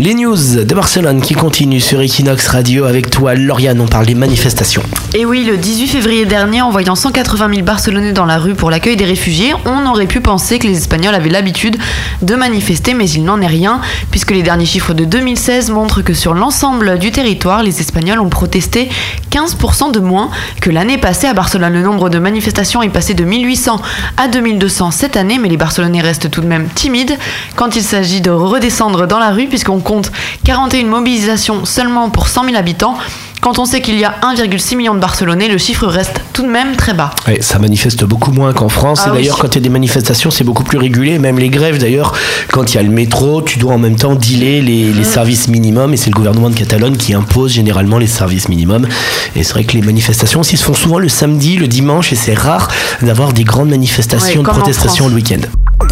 Les news de Barcelone qui continuent sur Equinox Radio avec toi, Lauriane. On parle des manifestations. Et oui, le 18 février dernier, en voyant 180 000 Barcelonais dans la rue pour l'accueil des réfugiés, on aurait pu penser que les Espagnols avaient l'habitude de manifester, mais il n'en est rien, puisque les derniers chiffres de 2016 montrent que sur l'ensemble du territoire, les Espagnols ont protesté 15% de moins que l'année passée à Barcelone. Le nombre de manifestations est passé de 1800 à 2200 cette année, mais les Barcelonais restent tout de même timides quand il s'agit de redescendre dans la rue, puisqu'on compte 41 mobilisations seulement pour 100 000 habitants. Quand on sait qu'il y a 1,6 million de Barcelonais, le chiffre reste tout de même très bas. Oui, ça manifeste beaucoup moins qu'en France. Ah et d'ailleurs, oui. quand il y a des manifestations, c'est beaucoup plus régulé. Même les grèves, d'ailleurs, quand il y a le métro, tu dois en même temps dealer les, Mm. les services minimums. Et c'est le gouvernement de Catalogne qui impose généralement les services minimums. Et c'est vrai que les manifestations aussi se font souvent le samedi, le dimanche. Et c'est rare d'avoir des grandes manifestations Ouais, de protestation le week-end.